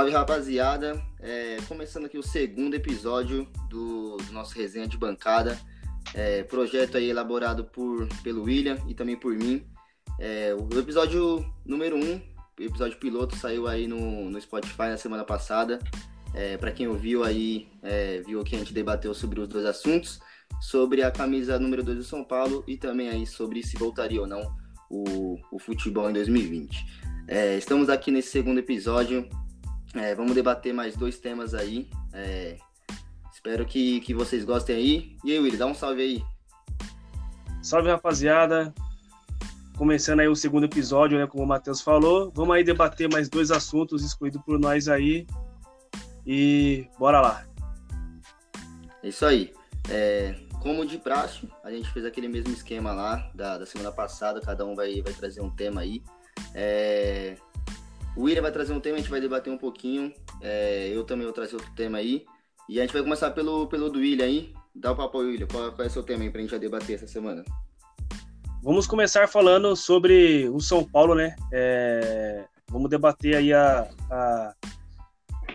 Salve rapaziada, é, começando aqui o segundo episódio do, do nosso resenha de bancada, é, projeto aí elaborado por, pelo William e também por mim. É, o episódio número 1, um, episódio piloto, saiu aí no, no Spotify na semana passada. É, Para quem ouviu aí, é, viu que a gente debateu sobre os dois assuntos, sobre a camisa número 2 do São Paulo e também aí sobre se voltaria ou não o, o futebol em 2020. É, estamos aqui nesse segundo episódio é, vamos debater mais dois temas aí. É, espero que, que vocês gostem aí. E aí, Willi, dá um salve aí. Salve, rapaziada. Começando aí o segundo episódio, né? Como o Matheus falou. Vamos aí debater mais dois assuntos escolhidos por nós aí. E bora lá. É isso aí. É, como de praxe, a gente fez aquele mesmo esquema lá da, da semana passada. Cada um vai, vai trazer um tema aí. É, o William vai trazer um tema, a gente vai debater um pouquinho. É, eu também vou trazer outro tema aí. E a gente vai começar pelo, pelo do William aí. Dá o papo ao William. Qual, qual é o seu tema aí pra gente já debater essa semana? Vamos começar falando sobre o São Paulo, né? É, vamos debater aí a, a,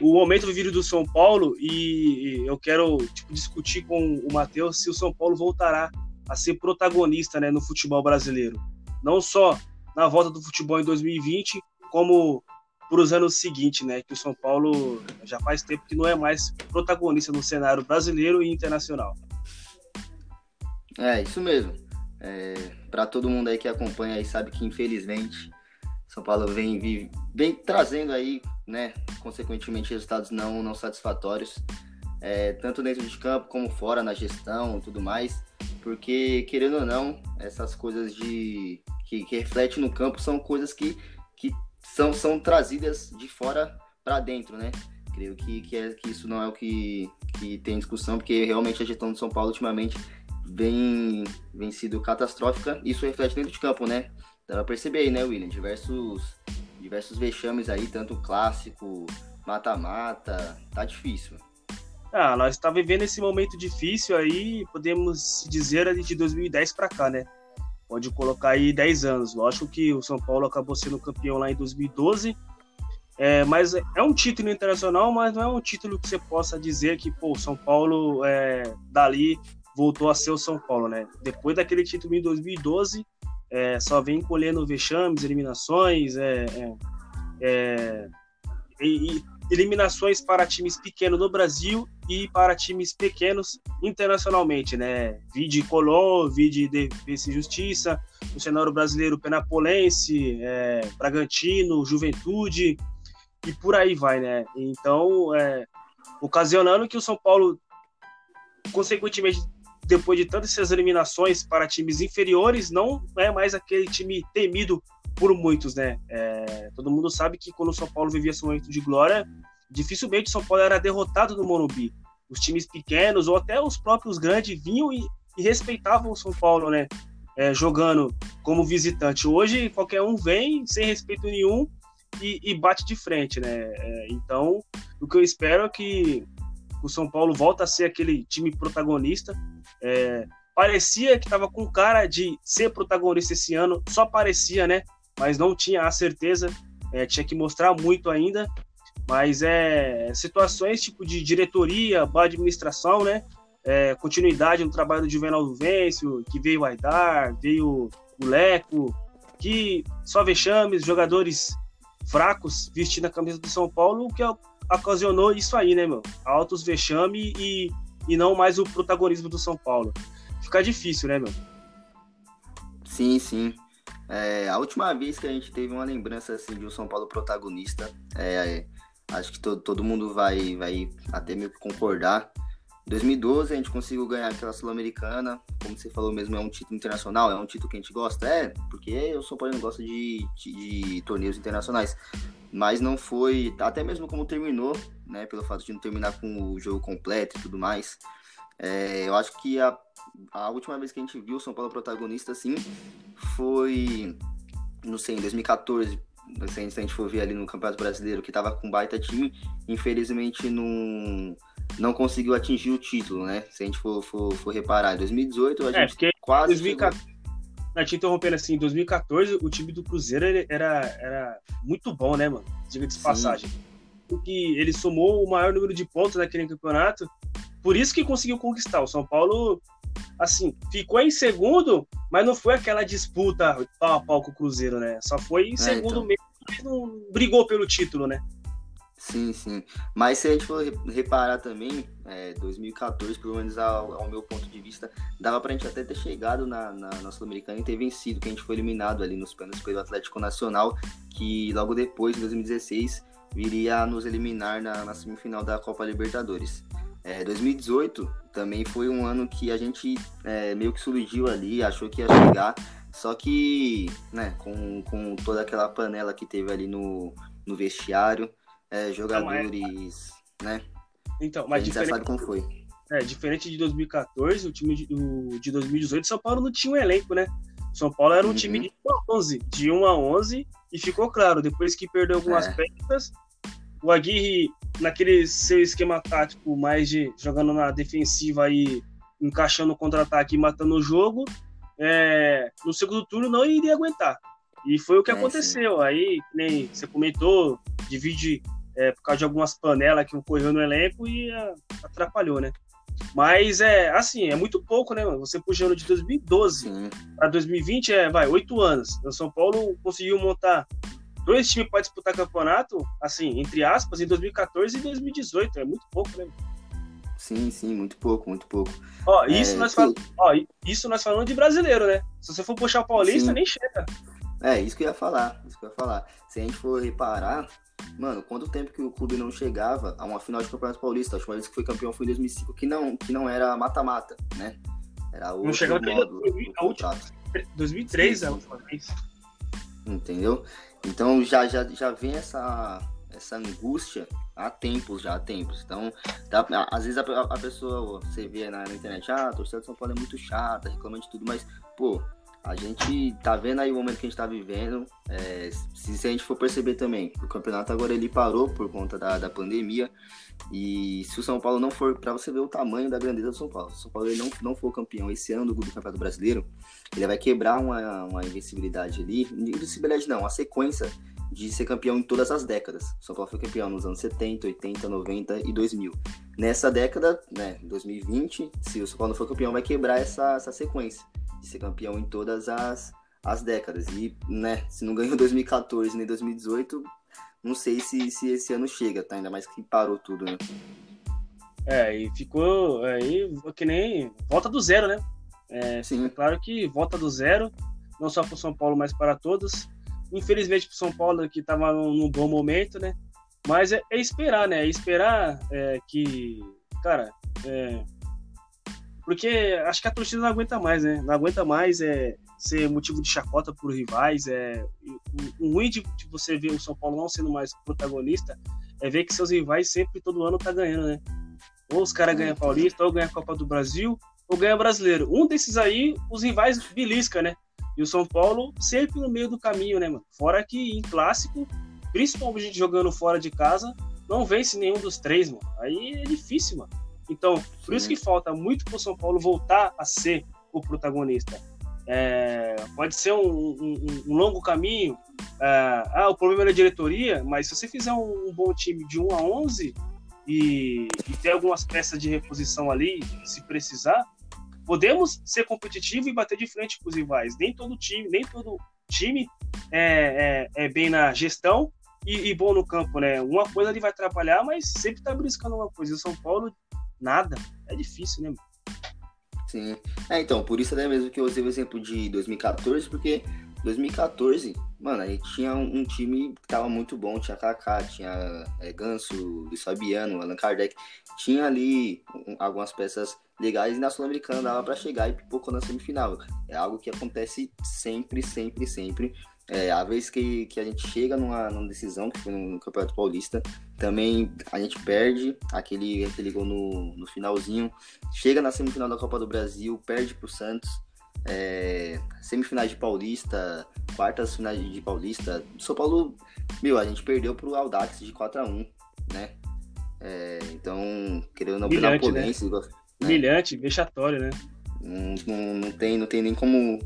o momento vivido do São Paulo e eu quero tipo, discutir com o Matheus se o São Paulo voltará a ser protagonista né, no futebol brasileiro. Não só na volta do futebol em 2020, como para os anos seguintes, né? Que o São Paulo já faz tempo que não é mais protagonista no cenário brasileiro e internacional. É, isso mesmo. É, para todo mundo aí que acompanha aí sabe que infelizmente São Paulo vem, vem, vem trazendo aí, né, consequentemente resultados não, não satisfatórios, é, tanto dentro de campo como fora na gestão e tudo mais, porque querendo ou não, essas coisas de que, que refletem no campo são coisas que, que são, são trazidas de fora para dentro, né? Creio que, que, é, que isso não é o que, que tem discussão, porque realmente a gestão de São Paulo ultimamente vem, vem sido catastrófica. Isso reflete dentro de campo, né? Dá pra perceber aí, né, William? Diversos, diversos vexames aí, tanto clássico, mata-mata, tá difícil. Ah, nós está vivendo esse momento difícil aí, podemos dizer de 2010 para cá, né? Pode colocar aí 10 anos. Lógico que o São Paulo acabou sendo campeão lá em 2012. É, mas é um título internacional, mas não é um título que você possa dizer que pô, São Paulo é, dali voltou a ser o São Paulo, né? Depois daquele título em 2012, é, só vem colhendo vexames, eliminações, é, é, é e, eliminações para times pequenos no Brasil e para times pequenos internacionalmente, né? Vide Colón, vide Defesa e Justiça, no cenário brasileiro Penapolense, é, Bragantino, Juventude e por aí vai, né? Então, é, ocasionando que o São Paulo, consequentemente, depois de tantas essas eliminações para times inferiores, não é mais aquele time temido por muitos, né? É, todo mundo sabe que quando o São Paulo vivia esse momento de glória, dificilmente o São Paulo era derrotado no Morumbi. Os times pequenos ou até os próprios grandes vinham e, e respeitavam o São Paulo, né? É, jogando como visitante. Hoje qualquer um vem sem respeito nenhum e, e bate de frente, né? É, então, o que eu espero é que o São Paulo volta a ser aquele time protagonista. É, parecia que estava com cara de ser protagonista esse ano, só parecia, né? Mas não tinha a certeza, é, tinha que mostrar muito ainda. Mas é situações tipo de diretoria, boa administração, né? É, continuidade no trabalho do Juvenal Vêncio, que veio o Aidar, veio o Leco, que só vexames, jogadores fracos vestindo a camisa do São Paulo, que ocasionou isso aí, né, meu? Altos vexame e, e não mais o protagonismo do São Paulo. Fica difícil, né, meu? Sim, sim. É, a última vez que a gente teve uma lembrança assim, de um São Paulo protagonista, é, acho que todo, todo mundo vai, vai até meio que concordar. Em 2012 a gente conseguiu ganhar aquela Sul-Americana, como você falou mesmo, é um título internacional, é um título que a gente gosta, é, porque o São Paulo não gosta de, de, de torneios internacionais, mas não foi, até mesmo como terminou, né, pelo fato de não terminar com o jogo completo e tudo mais, é, eu acho que a a última vez que a gente viu o São Paulo protagonista, assim, foi, não sei, em 2014, se a gente for ver ali no Campeonato Brasileiro, que tava com baita time, infelizmente não, não conseguiu atingir o título, né? Se a gente for, for, for reparar. Em 2018, a é, gente quase. 2014... Te interrompendo assim, em 2014, o time do Cruzeiro era, era muito bom, né, mano? Diga de passagem. que ele somou o maior número de pontos naquele campeonato. Por isso que conseguiu conquistar. O São Paulo, assim, ficou em segundo, mas não foi aquela disputa pau a pau com o Cruzeiro, né? Só foi em é, segundo então. mesmo, mas não brigou pelo título, né? Sim, sim. Mas se a gente for reparar também, é, 2014, pelo menos ao, ao, meu ponto de vista, dava pra gente até ter chegado na, na, na Sul-Americana e ter vencido, que a gente foi eliminado ali nos pênaltis pelo Atlético Nacional, que logo depois, em 2016, viria nos eliminar na, na semifinal da Copa Libertadores. É, 2018 também foi um ano que a gente é, meio que surgiu ali, achou que ia chegar, só que, né, com, com toda aquela panela que teve ali no, no vestiário, é, jogadores, então, é... né? Então, mas a gente diferente... já sabe como foi. É, diferente de 2014, o time de, o, de 2018, São Paulo não tinha um elenco, né? São Paulo era um uhum. time de 1 a 11, de 1 a 11, e ficou claro, depois que perdeu algumas é. peças, o Aguirre, naquele seu esquema tático, mais de jogando na defensiva aí, encaixando o contra-ataque e matando o jogo, é, no segundo turno não iria aguentar. E foi o que é, aconteceu. Sim. Aí, nem você comentou, divide é, por causa de algumas panelas que ocorreu no elenco e a, é, atrapalhou, né? Mas é assim, é muito pouco, né, mano? Você puxando de 2012 para 2020 é, vai, oito anos. O São Paulo conseguiu montar dois times para disputar campeonato, assim, entre aspas, em 2014 e 2018. É muito pouco, né? Sim, sim, muito pouco, muito pouco. Ó, isso, é, nós, fal... Ó, isso nós falando de brasileiro, né? Se você for puxar o paulista, sim. nem chega. É, isso que eu ia falar, isso que eu ia falar. Se a gente for reparar, mano, quanto tempo que o clube não chegava a uma final de Campeonato Paulista? A última vez que foi campeão foi em 2005, que não, que não era mata-mata, né? Era o Não chegava modo, a última, 2003 sim, sim. a última vez. Entendeu? Então já, já, já vem essa, essa angústia há tempos, já há tempos. Então, tá, às vezes a, a, pessoa, você vê na, na internet, ah, a torcida de São Paulo é muito chata, reclama de tudo, mas, pô, a gente tá vendo aí o momento que a gente tá vivendo. É, se, se, a gente for perceber também, o campeonato agora ele parou por conta da, da pandemia. E se o São Paulo não for, para você ver o tamanho da grandeza do São Paulo, se o São Paulo ele não, não for campeão esse ano do, do Campeonato Brasileiro, ele vai quebrar uma, uma invencibilidade ali. Invencibilidade não, uma sequência de ser campeão em todas as décadas. O São Paulo foi campeão nos anos 70, 80, 90 e 2000. Nessa década, né, 2020, se o São Paulo não for campeão, vai quebrar essa, essa sequência de ser campeão em todas as, as décadas. E, né, se não ganhou 2014 nem 2018, não sei se, se esse ano chega, tá? Ainda mais que parou tudo, né? É, e ficou aí que nem volta do zero, né? É, Sim. claro que volta do zero, não só para o São Paulo, mas para todos. Infelizmente para o São Paulo que estava num, num, bom momento, né? Mas é, é esperar, né? É esperar é, que, cara, é, porque acho que a torcida não aguenta mais, né? Não aguenta mais é, ser motivo de chacota por rivais. É, o, o ruim de, de, você ver o São Paulo não sendo mais protagonista é ver que seus rivais sempre, todo ano, tá ganhando, né? Ou os caras ganham Paulista, ou ganham a Copa do Brasil, ou ganha Brasileiro. Um desses aí, os rivais belisca, né? E o São Paulo sempre no meio do caminho, né, mano? Fora que em clássico, principalmente jogando fora de casa, não vence nenhum dos três, mano. Aí é difícil, mano. Então, por Sim. isso que falta muito para o São Paulo voltar a ser o protagonista. É, pode ser um, um, um longo caminho. É, ah, o problema é a diretoria, mas se você fizer um, um, bom time de 1 a 11 e, e ter algumas peças de reposição ali, se precisar, podemos ser competitivo e bater de frente com os rivais. Nem todo time, nem todo time é, é, é bem na gestão e, e, bom no campo, né? Uma coisa ele vai atrapalhar, mas sempre tá briscando uma coisa. O São Paulo nada. É difícil, né? Sim. É, então, por isso até mesmo que eu usei o exemplo de 2014, porque 2014, mano, aí tinha um, time que tava muito bom, tinha Kaká, tinha é, Ganso, Luiz Fabiano, Allan Kardec, tinha ali um, algumas peças legais e na Sul-Americana dava para chegar e pipocou na semifinal. É algo que acontece sempre, sempre, sempre é, a vez que, que a gente chega numa, numa decisão, que foi no Campeonato Paulista, também a gente perde aquele, aquele gol no, no finalzinho. Chega na semifinal da Copa do Brasil, perde pro Santos. É, semifinais de Paulista, quartas finais de Paulista. São Paulo, meu, a gente perdeu pro Audax de 4 a 1 né? É, então, querendo não Brilhante, polência, né? Humilhante, vexatório, né? Não, não, não, tem, não tem nem como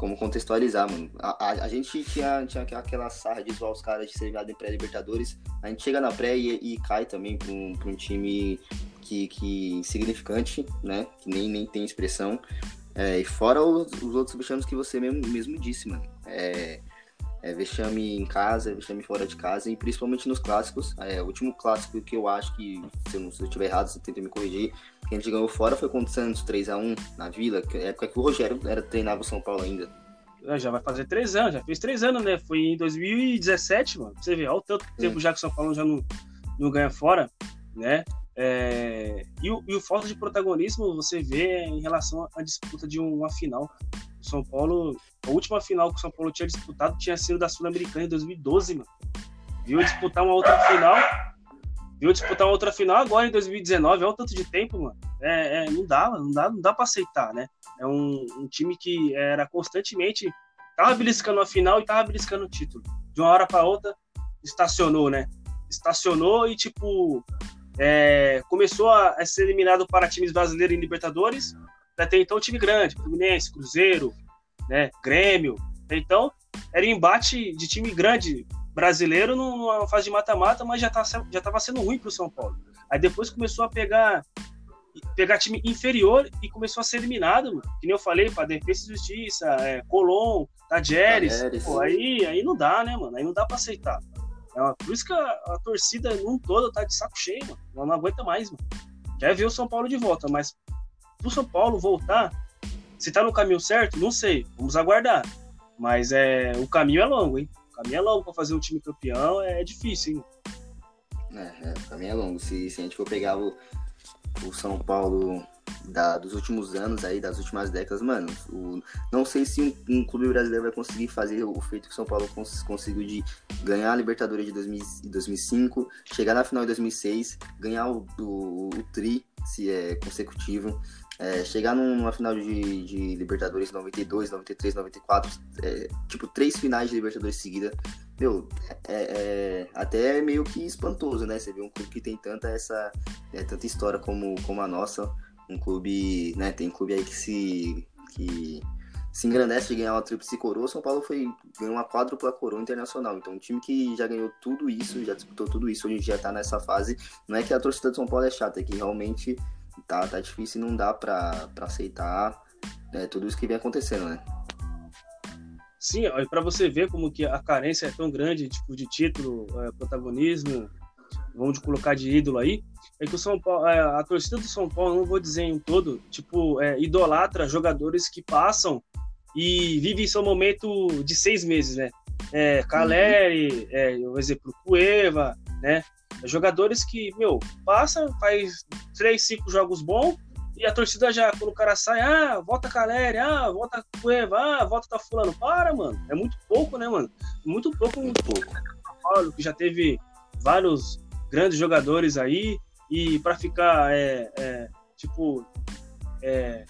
como contextualizar, mano. A, a, a, gente tinha, tinha aquela sarra de zoar os caras de ser em pré-Libertadores. A gente chega na pré e, e cai também para um, um time que, que insignificante, né? Que nem, nem tem expressão. É, e fora os, os outros vexames que você mesmo, mesmo disse, mano. É, é vexame em casa, vexame fora de casa, e principalmente nos clássicos. É, o último clássico que eu acho que, se eu, se eu estiver errado, você tenta me corrigir, que a gente ganhou fora foi contra o Santos 3x1 na Vila, que é época que o Rogério era, treinava o São Paulo ainda. É, já vai fazer três anos, já fez três anos, né? Foi em 2017, mano. Você vê, olha o tanto tempo já que o São Paulo já não, não ganha fora, né? É, e, o, e o falta de protagonismo você vê em relação à disputa de uma final. O São Paulo, a última final que o São Paulo tinha disputado tinha sido da Sul-Americana em 2012, mano. Viu disputar uma outra final, viu disputar outra final agora em 2019, olha o tanto de tempo, mano. É, é, não dá, não dá, não dá pra aceitar, né? É um, um time que era constantemente tava beliscando a final e tava beliscando o título. De uma hora para outra, estacionou, né? Estacionou e, tipo, é, começou a, a, ser eliminado para times brasileiros em Libertadores, até então time grande, Fluminense, Cruzeiro, né, Grêmio. Então, era um embate de time grande brasileiro numa fase de mata-mata, mas já tá, já estava sendo ruim para o São Paulo. Aí depois começou a pegar pegar time inferior e começou a ser eliminado, que nem eu falei, para Defesa e Justiça, é, Colom, Tajeres, aí, aí não dá, né, mano? Aí não dá para aceitar. É uma, por isso que a, a, torcida num todo tá de saco cheio, mano. Ela não aguenta mais, mano. Quer ver o São Paulo de volta, mas pro São Paulo voltar, se tá no caminho certo, não sei. Vamos aguardar. Mas é, o caminho é longo, hein? Caminho é longo pra fazer um time campeão, é, é difícil, hein? É, é, é longo. Se, se a gente for pegar o, o São Paulo da, dos últimos anos aí, das últimas décadas, mano, o, não sei se um, um, clube brasileiro vai conseguir fazer o feito que o São Paulo cons, conseguiu de ganhar a Libertadores de 2000, 2005, chegar na final de 2006, ganhar o, o, o Tri, se é consecutivo, é, chegar numa final de, de Libertadores 92, 93, 94, é, tipo, três finais de Libertadores seguida, meu, é, é, até meio que espantoso, né? Você vê um clube que tem tanta essa, é, tanta história como, como a nossa, um clube, né? Tem um clube aí que se, que se engrandece de ganhar uma tríplice coroa, São Paulo foi ganhou uma quádrupla coroa internacional. Então, um time que já ganhou tudo isso, já disputou tudo isso, hoje já tá nessa fase. Não é que a torcida de São Paulo é chata, é que realmente tá, tá difícil e não dá para aceitar né, tudo isso que vem acontecendo, né? Sim, para você ver como que a carência é tão grande, tipo, de título, é, protagonismo, vamos colocar de ídolo aí, é que o São Paulo, é, a torcida do São Paulo, não vou dizer em todo, tipo, é, idolatra jogadores que passam e vivem seu momento de seis meses, né? É, Caleri, uhum. é, um exemplo, Cueva, né? Jogadores que, meu, passa, faz três, cinco jogos bons e a torcida já, quando o cara sai, ah, volta Caleri, ah, volta Cueva, ah, volta tá fulano. Para, mano. É muito pouco, né, mano? Muito pouco, muito pouco. Paulo, que já teve vários grandes jogadores aí e para ficar, é, é, tipo, é,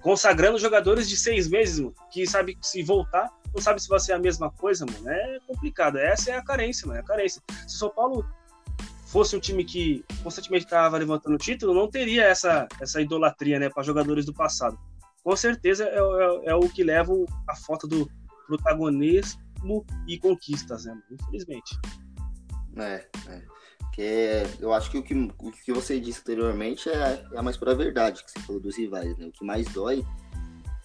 consagrando jogadores de seis meses, mano, que sabe que se voltar, não sabe se vai ser a mesma coisa, mano. É complicado. Essa é a carência, mano. É a carência. Se o São Paulo fosse um time que constantemente estava levantando o título, não teria essa, essa idolatria né, para jogadores do passado. Com certeza é, é, é, o que leva a falta do protagonismo e conquistas, né? Infelizmente. É, é. Eu acho que o, que o que você disse anteriormente é, é a mais pura verdade, que você falou dos rivais, né? O que mais dói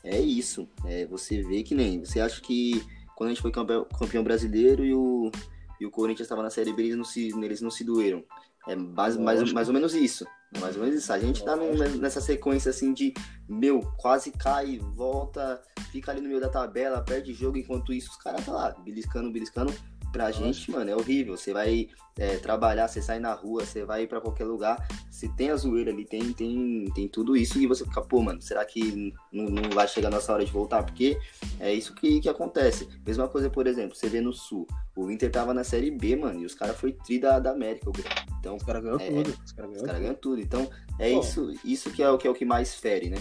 é isso. É você vê que nem. Você acha que quando a gente foi campeão, campeão brasileiro e o, e o Corinthians estava na Série B, eles não se, eles não se doeram. É mais, mais, mais ou menos isso. Mais ou menos isso. A gente tá num, nessa sequência assim de, meu, quase cai, volta, fica ali no meio da tabela, perde jogo, enquanto isso os caras tá lá, beliscando, beliscando. Pra gente, mano, é horrível. Você vai é, trabalhar, você sai na rua, você vai para qualquer lugar, se tem a zoeira ali, tem, tem, tem tudo isso e você fica, pô, mano, será que não, não vai chegar nossa hora de voltar? Porque é isso que, que acontece. Mesma coisa, por exemplo, você vê no Sul, o Inter tava na Série B, mano, e os caras foi tri da, da América, o Então, os caras ganham é, tudo. Os caras ganham, cara tudo. Então, é isso, isso que é, o, que é o que mais fere, né?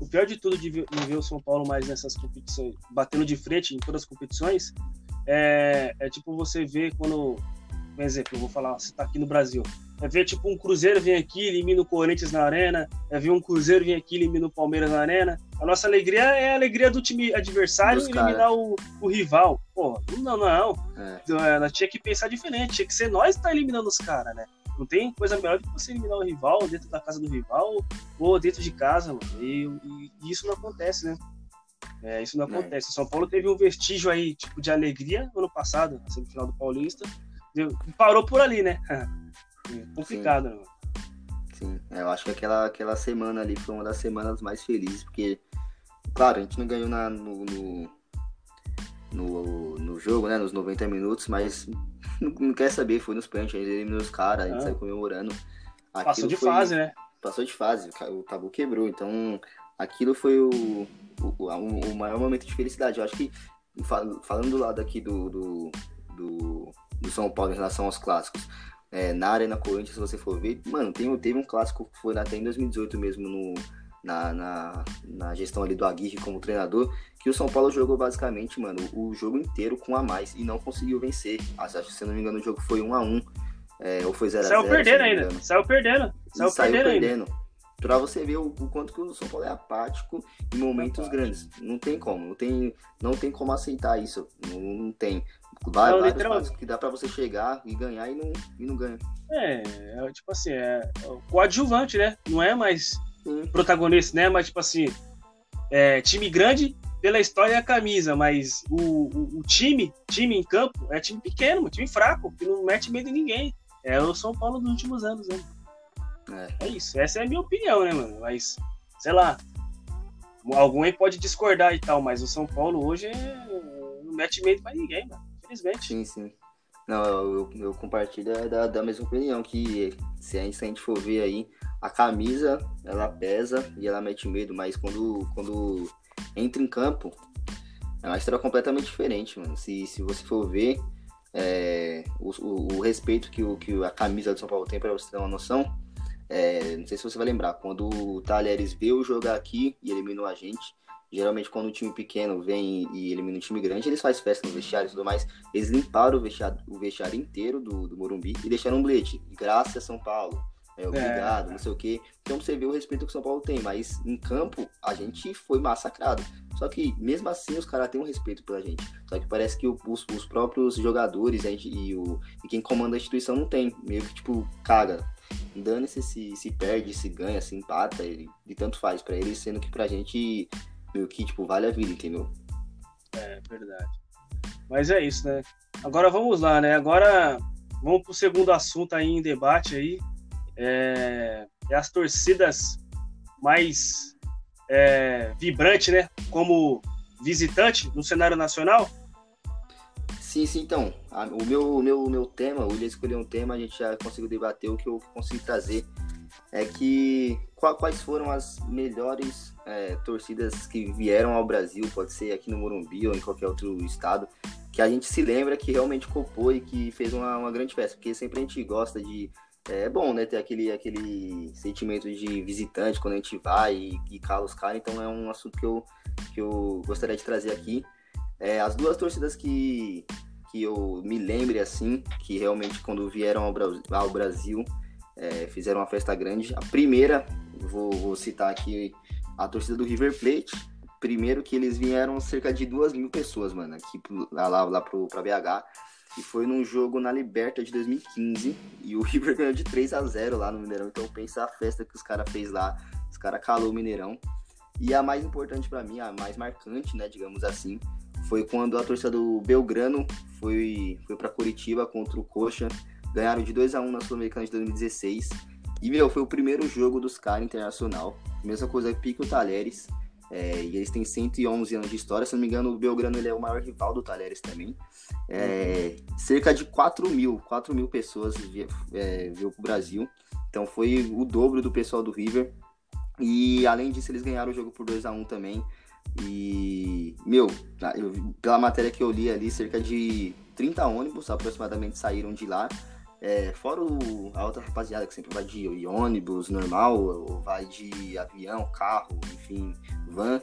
O pior de tudo de ver, de ver o São Paulo mais nessas competições, batendo de frente em todas as competições, é, é tipo você ver quando por exemplo, eu vou falar, você tá aqui no Brasil. É ver tipo um Cruzeiro vir aqui, elimina o Corinthians na arena, é ver um Cruzeiro vir aqui, elimina o Palmeiras na arena. A nossa alegria é a alegria do time adversário Dos eliminar o, o, rival. Pô, não, não. É. Então, ela tinha que pensar diferente, tinha que ser nós que tá eliminando os caras, né? Não tem coisa melhor do que você eliminar o rival dentro da casa do rival ou dentro de casa, mano. E, e, e isso não acontece, né? É, isso não é. acontece. É. São Paulo teve um vestígio aí, tipo, de alegria no ano passado, na semifinal do Paulista. Parou por ali, né? É complicado, Sim. né? Sim, é, eu acho que aquela, aquela semana ali foi uma das semanas mais felizes, porque, claro, a gente não ganhou na, no, no, no, no jogo, né, nos 90 minutos, mas não, não quer saber, foi nos pênaltis, a gente eliminou os caras, a gente ah. saiu comemorando. Aquilo Passou de foi, fase, né? Passou de fase, o tabu quebrou, então aquilo foi o, o, o, maior momento de felicidade. Eu acho que, falando do lado aqui do, do, do, do São Paulo em relação aos clássicos, é, na Arena Corinthians, se você for ver, mano, tem, teve um clássico que foi até em 2018 mesmo, no, na, na, na, gestão ali do Aguirre como treinador, que o São Paulo jogou basicamente, mano, o jogo inteiro com a mais e não conseguiu vencer. Acho que, se não me engano, o jogo foi 1 a 1 é, ou foi 0 a 0 Saiu perdendo ainda, saiu perdendo. Saiu, saiu perdendo, perdendo. Pra você ver o, o, quanto que o São Paulo é apático em momentos grandes. Não tem como, não tem, não tem como aceitar isso. Não, não tem. Vai, não, vários que dá pra você chegar e ganhar e não, e não ganha. É, é tipo assim, é, é coadjuvante, né? Não é mais Sim. protagonista, né? Mas tipo assim, é, time grande pela história e a camisa, mas o, o, o, time, time em campo, é time pequeno, time fraco, que não mete medo em ninguém. É o São Paulo dos últimos anos, né? É. é isso, essa é a minha opinião, né, mano? Mas, sei lá, alguém pode discordar e tal, mas o São Paulo hoje é... não mete medo pra ninguém, mano. Infelizmente. Sim, sim. Não, eu, eu compartilho da, da mesma opinião, que se a gente for ver aí, a camisa, ela pesa e ela mete medo, mas quando, quando entra em campo, é uma história completamente diferente, mano. Se, se você for ver é, o, o, o, respeito que, o, que a camisa do São Paulo tem, para você ter uma noção, é, não sei se você vai lembrar, quando o Talheres veio jogar aqui e eliminou a gente, geralmente quando um time pequeno vem e elimina um time grande, eles fazem festa no vestiário e tudo mais. Eles limparam o vestiário, o vestiário inteiro do, do Morumbi e deixaram um bilhete. Graças São Paulo. É, obrigado, é. não sei o quê. Então você vê o respeito que o São Paulo tem, mas em campo a gente foi massacrado. Só que mesmo assim os caras têm um respeito pela gente. Só que parece que os, os próprios jogadores gente, e, o, e quem comanda a instituição não tem. Meio que tipo, caga dane-se se, se perde, se ganha, se empata, ele, e tanto faz para ele, sendo que pra gente, meio que, tipo, vale a vida, entendeu? É, verdade. Mas é isso, né? Agora vamos lá, né? Agora vamos pro segundo assunto aí em debate aí. É, é as torcidas mais é, vibrantes, né? Como visitante no cenário nacional. Sim, então. A, o meu, meu, meu tema, o William escolheu um tema, a gente já conseguiu debater o que eu consegui trazer. É que quais foram as melhores é, torcidas que vieram ao Brasil, pode ser aqui no Morumbi ou em qualquer outro estado, que a gente se lembra que realmente copou e que fez uma, uma grande festa, porque sempre a gente gosta de. É, é bom, né, ter aquele, aquele sentimento de visitante quando a gente vai e, e cala os caras, então é um assunto que eu, que eu gostaria de trazer aqui. É, as duas torcidas que, que eu me lembre assim, que realmente quando vieram ao, Brasil é, fizeram uma festa grande. A primeira, vou, vou, citar aqui a torcida do River Plate. Primeiro que eles vieram cerca de duas mil pessoas, mano, aqui lá, lá, lá pro, pra BH. E foi num jogo na Liberta de 2015. E o River ganhou de 3 a 0 lá no Mineirão. Então pensa a festa que os caras fez lá. Os caras calou o Mineirão. E a mais importante para mim, a mais marcante, né, digamos assim, foi quando a torcida do Belgrano foi, foi para Curitiba contra o Coxa. Ganharam de 2 a 1 na Sul-Americana de 2016. E, meu, foi o primeiro jogo dos caras internacional. Mesma coisa que Pico Talheres. É, e eles têm 111 anos de história. Se não me engano, o Belgrano ele é o maior rival do Talheres também. É, cerca de 4 mil, 4 mil pessoas é, veio pro Brasil. Então foi o dobro do pessoal do River. E além disso, eles ganharam o jogo por 2 a 1 também. E, meu, eu, pela matéria que eu li ali, cerca de 30 ônibus aproximadamente saíram de lá. É, fora o, a outra rapaziada que sempre vai de ônibus normal, ou vai de avião, carro, enfim, van.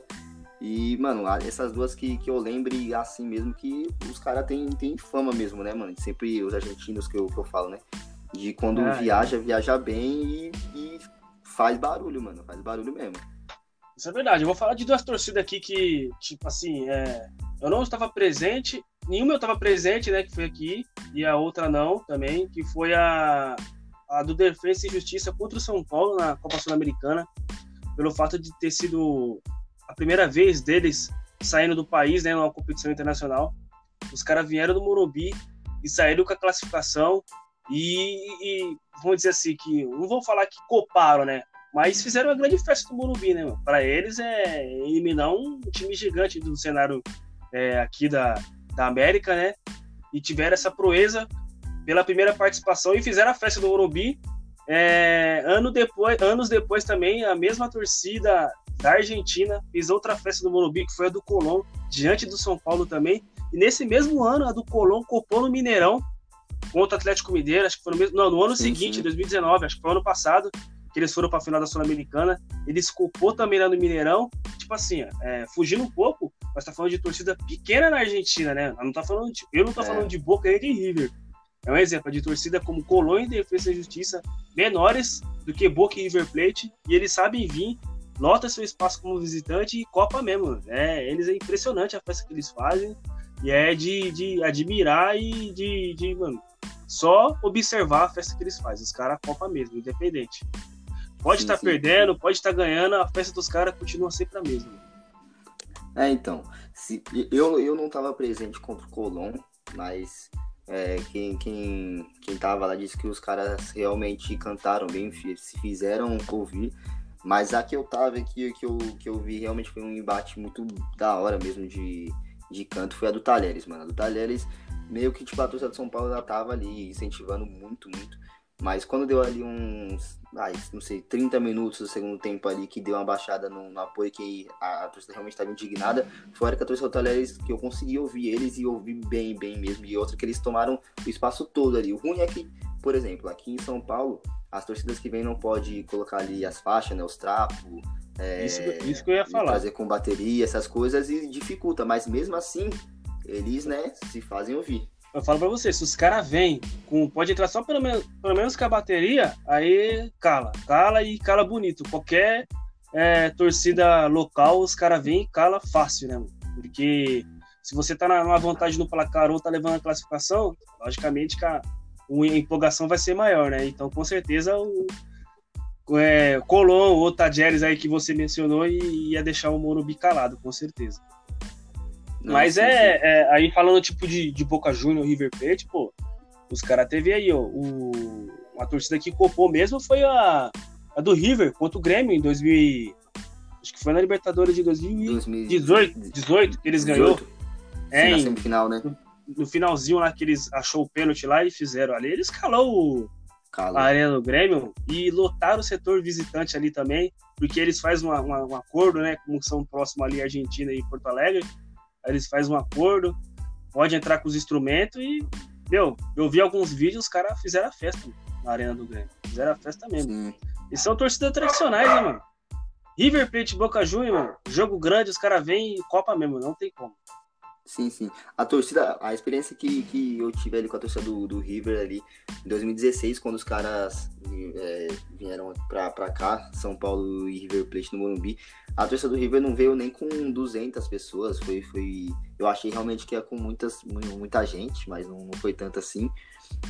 E, mano, essas duas que, que eu lembre assim mesmo, que os caras têm tem fama mesmo, né, mano? Sempre os argentinos que eu, que eu falo, né? De quando é, viaja, é. viaja bem e, e faz barulho, mano. Faz barulho mesmo. Isso é verdade. Eu vou falar de duas torcidas aqui que, tipo assim, é, eu não estava presente, nenhuma eu estava presente, né, que foi aqui, e a outra não também, que foi a, a do Defesa e Justiça contra o São Paulo na Copa Sul-Americana, pelo fato de ter sido a primeira vez deles saindo do país, né, numa competição internacional. Os caras vieram do Morumbi e saíram com a classificação e, e, vamos dizer assim que não vou falar que coparam, né, mas fizeram uma grande festa do Morumbi, né? Para eles é eliminar um time gigante do cenário é, aqui da, da América, né? E tiveram essa proeza pela primeira participação e fizeram a festa do Morumbi. É, ano depois, anos depois também, a mesma torcida da Argentina fez outra festa do Morumbi, que foi a do Colón, diante do São Paulo também. E nesse mesmo ano, a do Colón copou no Mineirão contra o Atlético Mineiro, acho que foi no mesmo, não, no ano sim, seguinte, sim. 2019, acho que foi ano passado, que eles foram para a final da Sul-Americana. Eles copou também lá no Mineirão. Tipo assim, é, fugindo um pouco, nós tá falando de torcida pequena na Argentina, né? Não tá falando de, eu não tô é. falando de Boca e de River. É um exemplo de torcida como Colônia e Defesa e Justiça, menores do que Boca e River Plate, e eles sabem vir, lota seu espaço como visitante e Copa mesmo. É, eles é impressionante a festa que eles fazem, e é de, de admirar e de, de mano, só observar a festa que eles fazem. Os caras Copa mesmo, independente. Pode estar tá perdendo, pode estar tá ganhando, a festa dos caras continua sempre a mesma. É, então. Se, eu, eu não estava presente contra o Colón, mas é, quem, quem, quem tava lá disse que os caras realmente cantaram bem, se fizeram ouvir. Mas a que eu tava aqui, que eu, que eu vi realmente foi um embate muito da hora mesmo de, de canto, foi a do Talheres, mano. A do Talheres, meio que tipo, a torcida de São Paulo já tava ali incentivando muito, muito. Mas quando deu ali uns, ah, não sei, 30 minutos do segundo tempo ali, que deu uma baixada no, no apoio, que a, a torcida realmente estava indignada, foi a hora que a torcida Talheres, que eu consegui ouvir eles e ouvir bem, bem mesmo. E outra que eles tomaram o espaço todo ali. O ruim é que, por exemplo, aqui em São Paulo, as torcidas que vêm não pode colocar ali as faixas, né, os trapos, é, isso, isso que eu ia falar. Fazer com bateria, essas coisas, e dificulta. Mas mesmo assim, eles, né, se fazem ouvir. Eu falo pra você, se os caras vêm com. Pode entrar só pelo menos, pelo menos com a bateria, aí cala. Cala e cala bonito. Qualquer é, torcida local, os caras vêm e cala fácil, né, mano? Porque se você tá na, vantagem no placar ou tá levando a classificação, logicamente a, a empolgação vai ser maior, né? Então, com certeza, o, é, Colom ou Tajeres aí que você mencionou ia deixar o Morumbi calado, com certeza. Mas é, é, aí falando tipo de, de Boca Juniors, River Plate, pô, os caras teve aí, ó, o, a torcida que copou mesmo foi a, a do River contra o Grêmio em 2000 acho que foi na Libertadores de 2018, 18, que eles ganhou. É, na semifinal, né? No, no, finalzinho lá que eles achou o pênalti lá e fizeram ali, eles calou o, a arena do Grêmio e lotaram o setor visitante ali também, porque eles fazem uma, uma, um acordo, né, como são próximos ali Argentina e Porto Alegre, eles fazem um acordo, pode entrar com os instrumentos e, meu, eu vi alguns vídeos, os caras fizeram a festa na Arena do Grêmio. Fizeram a festa mesmo. Sim. E são torcidas tradicionais, né, mano? River Plate Boca Juniors, mano, jogo grande, os caras vêm e Copa mesmo, não tem como. Sim, sim. A torcida, a experiência que, que eu tive ali com a torcida do, do River ali em 2016, quando os caras é, vieram pra, pra cá, São Paulo e River Plate no Morumbi, a torcida do River não veio nem com 200 pessoas, foi, foi eu achei realmente que ia com muitas, muita gente, mas não, não foi tanto assim.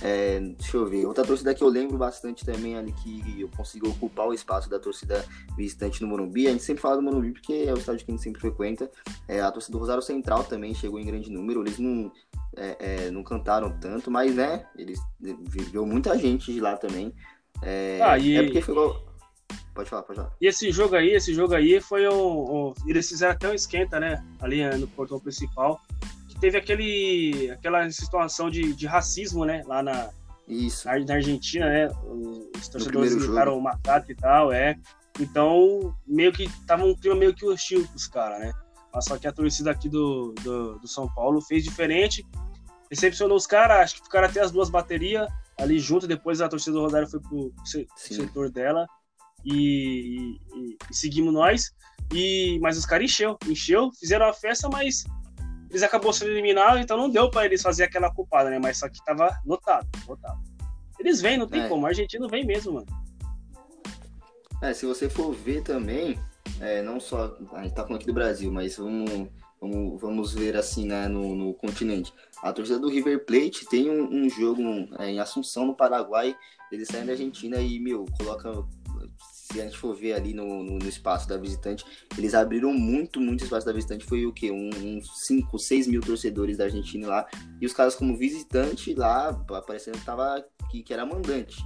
É, deixa eu ver. Outra torcida que eu lembro bastante também ali que eu consigo ocupar o espaço da torcida visitante no Morumbi. A gente sempre fala do Morumbi porque é o estádio que a gente sempre frequenta. É, a torcida do Rosário Central também chegou em grande número. Eles não, é, é não cantaram tanto, mas né, eles viveu muita gente de lá também. É, ah, e... é porque foi Pode falar, pode falar. E esse jogo aí, esse jogo aí foi o. eles fizeram até um esquenta, né? Ali eh, no portão principal teve aquele, aquela situação de, de racismo, né? Lá na, Isso. na, Argentina, né? Os torcedores gritaram macaco e tal, é. Então, meio que tava um clima meio que hostil pros caras, né? Mas só que a torcida aqui do, do, do São Paulo fez diferente, recepcionou os caras, acho que ficaram até as duas baterias ali junto, depois a torcida do Rosário foi pro setor dela. E, e, e seguimos nós. E, mas os caras encheu, encheu, fizeram a festa, mas eles acabou sendo eliminados, então não deu para eles fazer aquela culpada, né? Mas só que tava lotado, lotado. Eles vêm, não tem é. como, o argentino vem mesmo, mano. É, se você for ver também, é, não só. A gente tá falando aqui do Brasil, mas vamos, vamos, vamos ver assim, né, no, no continente. A torcida do River Plate tem um, um jogo é, em Assunção, no Paraguai. Eles saem da Argentina e, meu, coloca se a gente for ver ali no, no, no, espaço da visitante, eles abriram muito, muito espaço da visitante. Foi o quê? Uns um, 5, 6 mil torcedores da Argentina lá. E os caras, como visitante lá, aparecendo que, tava, que, que era mandante.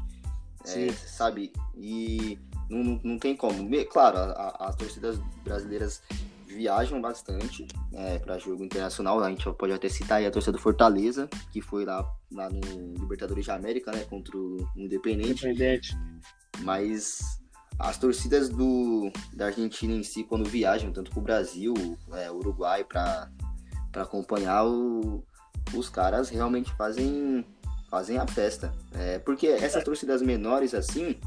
É, sabe? E não, não, não, tem como. Claro, a, a, as torcidas brasileiras viajam bastante é, para jogo internacional. A gente pode até citar aí a torcida do Fortaleza, que foi lá, lá no Libertadores da América, né? Contra o Independente. Independente. Mas as torcidas do, da Argentina em si, quando viajam, tanto para o Brasil, é, Uruguai, para acompanhar o, os caras, realmente fazem, fazem a festa. É, porque essas torcidas menores, assim,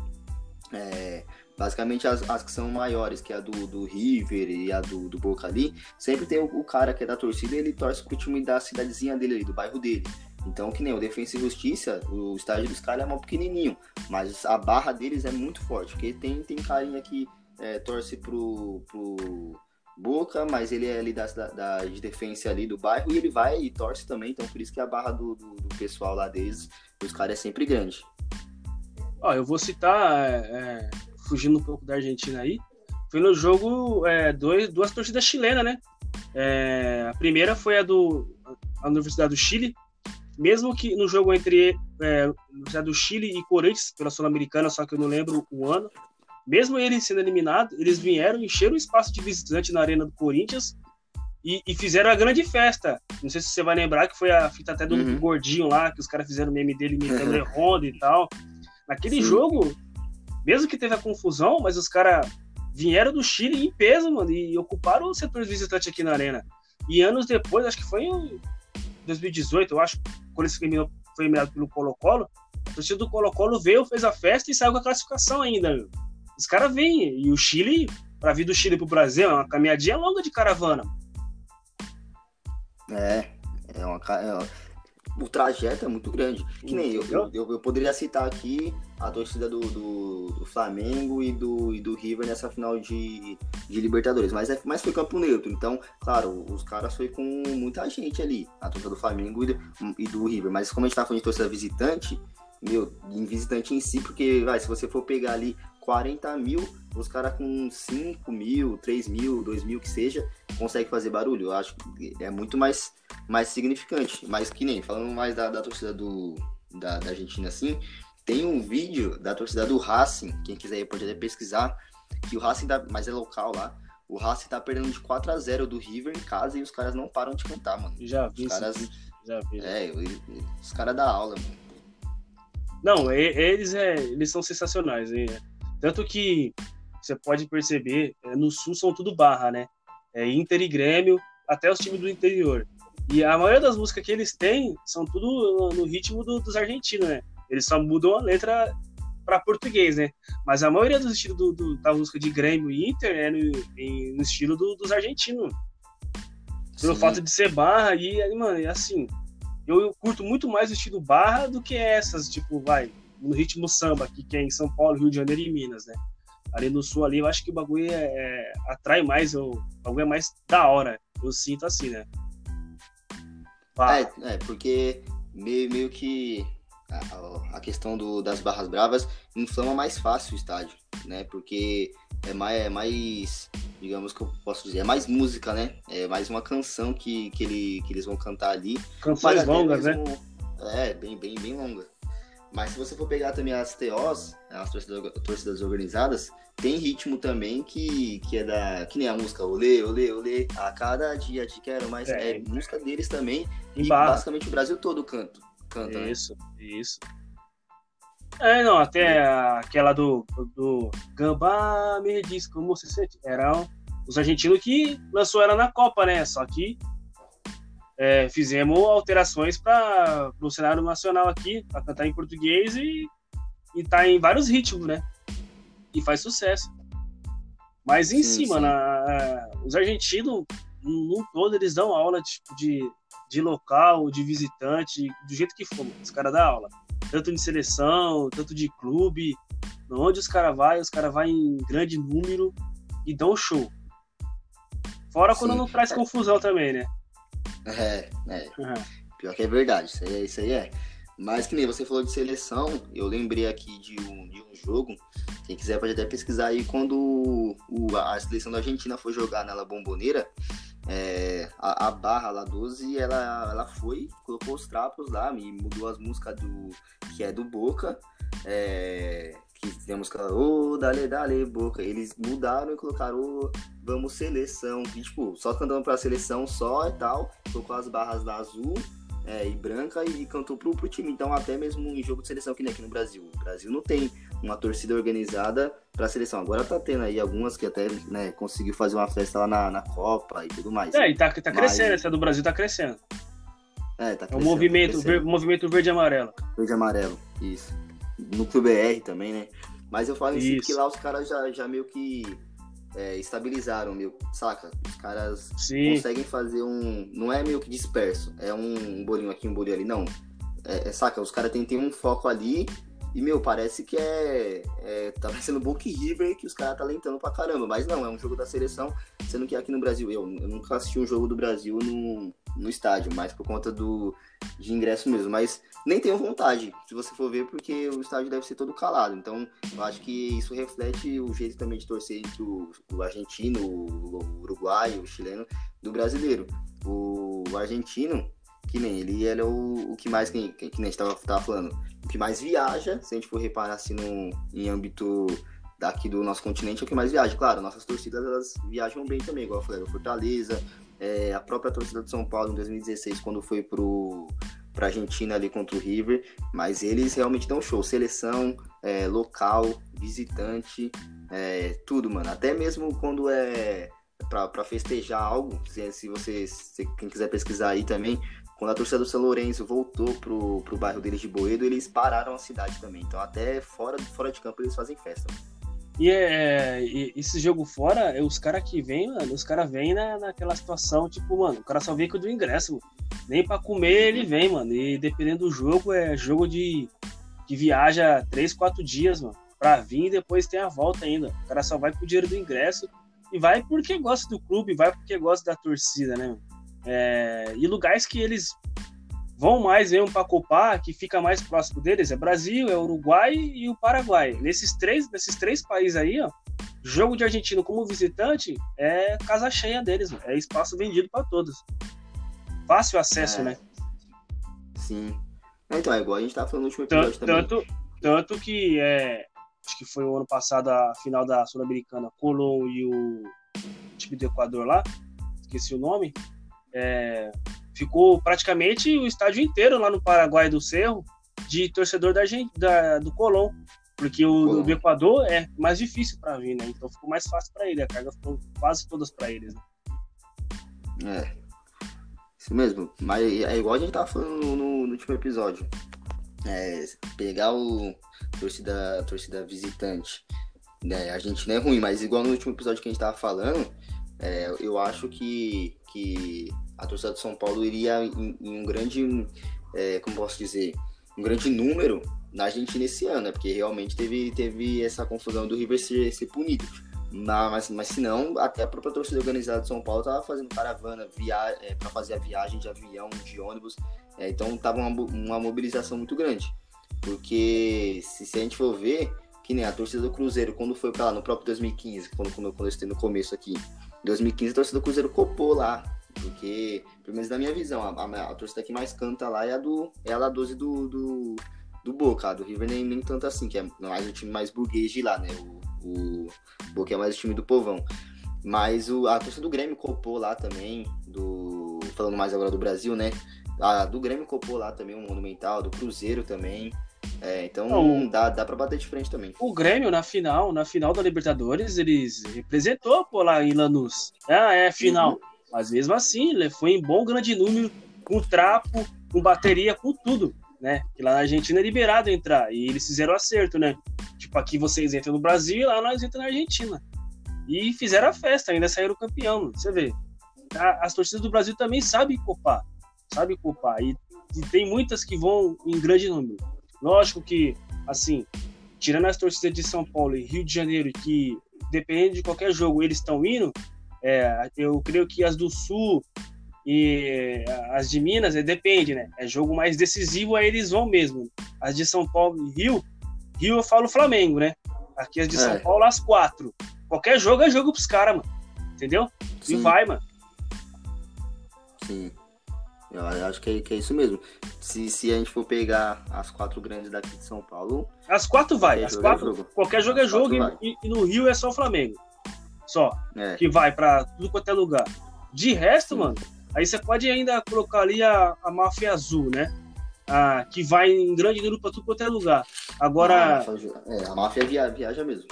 é, basicamente as, as, que são maiores, que é a do, do River e a do, do Boca ali, sempre tem o, o cara que é da torcida ele torce pro time da cidadezinha dele, do bairro dele. Então, que nem o Defensa e Justiça, o estádio dos caras é mal pequenininho, mas a barra deles é muito forte, porque tem, tem carinha que é, torce pro, pro Boca, mas ele é ali da, da, de defesa ali do bairro e ele vai e torce também, então por isso que a barra do, do, do pessoal lá deles, os caras é sempre grande. Ó, eu vou citar, é, é, fugindo um pouco da Argentina aí, foi no jogo é, dois, duas torcidas chilenas, né? É, a primeira foi a do a Universidade do Chile, mesmo que no jogo entre é, do Chile e Corinthians, pela Sul-Americana, só que eu não lembro o ano, mesmo eles sendo eliminados, eles vieram, encheram o espaço de visitante na Arena do Corinthians e, e, fizeram a grande festa. Não sei se você vai lembrar que foi a fita até do uhum. Gordinho lá, que os caras fizeram meme dele imitando o Honda e tal. Naquele Sim. jogo, mesmo que teve a confusão, mas os caras vieram do Chile em peso, mano, e ocuparam o setor visitante aqui na Arena. E anos depois, acho que foi em 2018, eu acho, quando esse foi eliminado pelo Colo-Colo, a torcida do Colo-Colo veio, fez a festa e saiu com a classificação ainda, meu. Os caras vêm, e o Chile, para vir do Chile pro Brasil, é uma caminhadinha longa de caravana. É, é uma. É, o trajeto é muito grande. Que nem eu, eu, eu, poderia citar aqui a torcida do, do, do, Flamengo e do, e do River nessa final de, de Libertadores, mas, é, mas foi campo neutro. Então, claro, os caras foi com muita gente ali, a torcida do Flamengo e do, e do River. Mas como a gente tá falando de torcida visitante, meu, em visitante em si, porque vai, se você for pegar ali 40 mil, os caras com 5 mil, 3 mil, 2 mil que seja, consegue fazer barulho. Eu acho que é muito mais, mais significante. Mas que nem, falando mais da, da torcida do, da, da Argentina assim, tem um vídeo da torcida do Racing, quem quiser pode até pesquisar, que o Racing, tá, mas é local lá, o Racing tá perdendo de 4 a 0 do River em casa e os caras não param de cantar, mano. Já vi, os caras, já vi. É, os caras da aula, mano. Não, eles, é, eles são sensacionais, hein? Tanto que você pode perceber, é, no Sul são tudo barra, né? É Inter e Grêmio, até os times do interior. E a maioria das músicas que eles têm são tudo no ritmo do, dos argentinos, né? Eles só mudam a letra para português, né? Mas a maioria dos estilos do, do, da música de Grêmio e Inter é no, em, no estilo do, dos argentinos. Pelo Sim. fato de ser barra, e, mano, é assim. Eu, eu, curto muito mais o estilo barra do que essas, tipo, vai, no ritmo samba, que, que é em São Paulo, Rio de Janeiro e Minas, né? Ali no sul, ali, eu acho que o bagulho é, é atrai mais, o, o bagulho é mais da hora. Eu sinto assim, né? É, é, porque meio, meio que a, a questão do, das barras bravas inflama mais fácil o estádio, né? Porque é mais, é mais, digamos que eu posso dizer, é mais música, né? É mais uma canção que, que, ele, que eles vão cantar ali. Canções longas, né? É, bem, bem, bem longa. Mas se você for pegar também as TOs, as torcidas, torcidas organizadas, tem ritmo também que, que é da. Que nem a música Olê, Olê, Olê, a cada dia te quero mais. É, é música deles também. E barra. basicamente o Brasil todo canta. Canta né? isso, né? isso. É, não, até é. aquela do, do Gambá me diz como você sente. Era os argentinos que lançou ela na Copa, né? Só que é, fizemos alterações para o cenário nacional aqui, para cantar em português e, e tá em vários ritmos, né? e faz sucesso. Mas em sim, si, mano, os argentinos, num todo, eles dão aula tipo, de, de local, de visitante, do jeito que for, os caras dão aula. Tanto de seleção, tanto de clube. Onde os caras vão, os caras vão em grande número e dão show. Fora quando não traz confusão também, né? É, é. Uhum. Pior que é verdade, isso aí, é, isso aí é. Mas que nem você falou de seleção, eu lembrei aqui de um, de um jogo. Quem quiser pode até pesquisar aí quando o, a seleção da Argentina foi jogar na La Bomboneira. É, a, a, barra lá 12, ela, ela foi, colocou os trapos lá, me mudou as músicas do que é do Boca. É, que tem a música Ô, oh, dale, dale, Boca. Eles mudaram e colocaram oh, Vamos Seleção. E, tipo, só cantando pra seleção só e tal. Colocou as barras da azul é, e branca e cantou pro, pro time. Então, até mesmo em jogo de seleção que nem aqui no Brasil. O Brasil não tem uma torcida organizada pra seleção. Agora tá tendo aí algumas que até né, conseguiu fazer uma festa lá na, na Copa e tudo mais. É, e tá, tá crescendo, Mas... essa do Brasil tá crescendo. É, tá crescendo, é o movimento, tá ver, movimento verde e amarelo. Verde e amarelo, isso. No BR também, né? Mas eu falo em si que lá os caras já, já meio que é, estabilizaram, meu, saca? Os caras Sim. conseguem fazer um. Não é meio que disperso, é um bolinho aqui, um bolinho ali, não. É, é saca? Os caras têm, têm um foco ali e, meu, parece que é. é tá parecendo Book River que os caras tá lentando pra caramba. Mas não, é um jogo da seleção, sendo que aqui no Brasil, eu, eu nunca assisti um jogo do Brasil no, no estádio, mais por conta do, de ingresso mesmo. Mas nem tenho vontade, se você for ver, porque o estádio deve ser todo calado. Então, eu acho que isso reflete o jeito também de torcer entre o, o argentino, o uruguaio, o chileno, do brasileiro. O, o argentino, que nem ele, ele é o, o que mais, que, que, que nem a gente tava, tava falando, o que mais viaja, se a gente for reparar assim no, em âmbito daqui do nosso continente, é o que mais viaja. Claro, nossas torcidas elas viajam bem também, igual eu falei, o Fortaleza, é, a própria torcida de São Paulo em 2016, quando foi pro para Argentina ali contra o River, mas eles realmente dão show, seleção, é, local, visitante, é, tudo, mano. Até mesmo quando é para festejar algo, se, se você, se, quem quiser pesquisar aí também, quando a torcida do São Lourenço voltou pro, pro bairro deles de Boedo, eles pararam a cidade também. Então até fora, fora de campo eles fazem festa. E, é, esse jogo fora, é os caras que vêm, mano, os caras vêm na, naquela situação, tipo, mano, o cara só vem com do ingresso. Nem pra comer ele vem, mano. E dependendo do jogo, é jogo de que viaja 3, 4 dias, mano, pra vir e depois tem a volta ainda. O cara só vai com o dinheiro do ingresso e vai porque gosta do clube, vai porque gosta da torcida, né, mano? É, e lugares que eles vão mais mesmo para Copar, que fica mais próximo deles, é Brasil, é Uruguai e o Paraguai. Nesses três, nesses três países aí, ó, jogo de argentino como visitante é casa cheia deles, é espaço vendido para todos. Fácil acesso, é. né? Sim. Então, é igual a gente tava falando no último episódio tanto, também. Tanto, tanto que é, acho que foi o ano passado a final da Sul-Americana, Colón e o time do Equador lá, esqueci o nome. É, ficou praticamente o estádio inteiro lá no Paraguai do Cerro de torcedor da, da do Colón, porque o do Equador é mais difícil para vir, né? Então ficou mais fácil para ele, a carga ficou quase todas para eles. Né? É, isso mesmo. Mas é igual a gente tava falando no, no, no último episódio. É, pegar o torcida, torcida visitante, né? A gente não é ruim, mas igual no último episódio que a gente tava falando, é, eu acho que, que a torcida do São Paulo iria em, em um grande, é, como posso dizer, um grande número na Argentina esse ano, né? Porque realmente teve, teve essa confusão do River ser, ser punido. Mas, mas se não, até a própria torcida organizada de São Paulo tava fazendo caravana via, é, para fazer a viagem de avião, de ônibus. É, então tava uma, uma mobilização muito grande. Porque se, se, a gente for ver, que nem a torcida do Cruzeiro, quando foi para lá no próprio 2015, quando, quando, quando eu no começo aqui, 2015 a torcida do Cruzeiro copou lá porque, pelo menos na minha visão, a, a, a torcida que mais canta lá é a do é a da 12 do, do, do Boca. A do River nem, nem tanto assim, que é mais o time mais burguês de lá, né? O, o Boca é mais o time do povão. Mas o, a torcida do Grêmio copou lá também, do falando mais agora do Brasil, né? A do Grêmio copou lá também, um Monumental, do Cruzeiro também. É, então Não, dá, dá pra bater de frente também. O Grêmio, na final, na final da Libertadores, eles representou pô, lá em Lanús. Ah, é final. Uhum. Mas mesmo assim, ele foi em bom grande número, com trapo, com bateria, com tudo, né? Que lá na Argentina é liberado entrar. E eles fizeram acerto, né? Tipo, aqui vocês entram no Brasil e lá nós entramos na Argentina. E fizeram a festa, ainda saíram campeão. Você vê. As torcidas do Brasil também sabem copar. Sabem copar. E, e tem muitas que vão em grande número. Lógico que, assim, tirando as torcidas de São Paulo e Rio de Janeiro, que dependendo de qualquer jogo eles estão indo, é, eu creio que as do Sul e as de Minas, é, depende, né? É jogo mais decisivo, aí eles vão mesmo. As de São Paulo e Rio, Rio eu falo Flamengo, né? Aqui as de é. São Paulo, as quatro. Qualquer jogo é jogo pros caras, mano. Entendeu? Sim. E vai, mano. Sim. Eu acho que é, que é isso mesmo. Se, se a gente for pegar as quatro grandes daqui de São Paulo. As quatro vai. As é quatro, é jogo. Qualquer jogo é jogo e, e, no Rio é só o Flamengo. Só. É. Que vai pra tudo quanto é lugar. De resto, Sim. mano, aí você pode ainda colocar ali a, a máfia azul, né? Ah, que vai em grande número pra tudo quanto é lugar. Agora. Ah, é, a máfia via, viaja mesmo.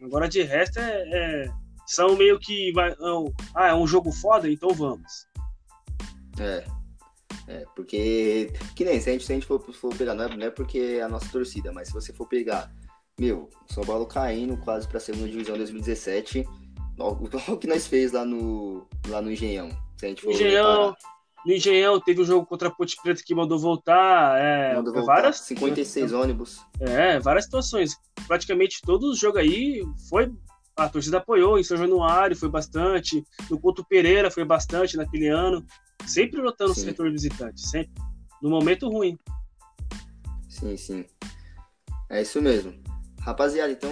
Agora de resto é, é, são meio que. Vai, ah, é um jogo foda, então vamos. É. É, porque, que nem, se a gente, se a gente for, for pegar, não é, não é porque é a nossa torcida, mas se você for pegar, meu, São Paulo caindo quase pra segunda divisão 2017, o que nós fez lá no, lá no Engenhão. Se a gente for Engenhão, no Engenhão teve um jogo contra a Ponte Preta que mandou voltar. É, mandou voltar, várias, 56 ônibus. É, várias situações. Praticamente todos os jogos aí foi. A torcida apoiou em São Januário, foi bastante. No Couto Pereira foi bastante naquele ano. Sempre lotando sim. o setor visitante, sempre. No momento ruim. Sim, sim. É isso mesmo. Rapaziada, então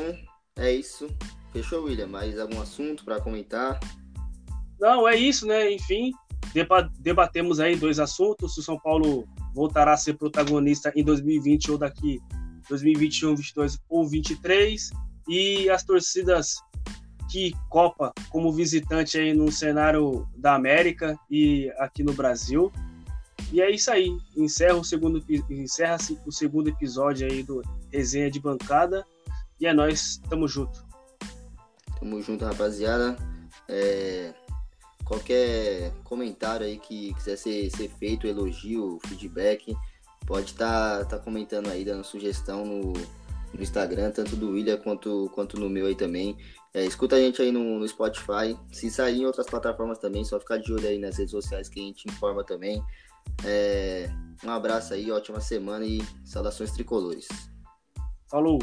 é isso. Fechou, William? Mais algum assunto para comentar? Não, é isso, né? Enfim, debatemos aí dois assuntos. Se o São Paulo voltará a ser protagonista em 2020 ou daqui 2021, 22 ou 23. E as torcidas que Copa como visitante aí no cenário da América e aqui no Brasil. E é isso aí. Encerra o segundo, encerra-se o segundo episódio aí do Resenha de Bancada. E é nós, tamo junto. Tamo junto, rapaziada. É, qualquer comentário aí que quiser ser, ser feito, elogio, feedback, pode estar tá, tá comentando aí, dando sugestão no, no Instagram, tanto do William quanto, quanto no meu aí também. É, escuta a gente aí no, no, Spotify. Se sair em outras plataformas também, só ficar de olho aí nas redes sociais que a gente informa também. É, um abraço aí, ótima semana e saudações tricolores. Falou!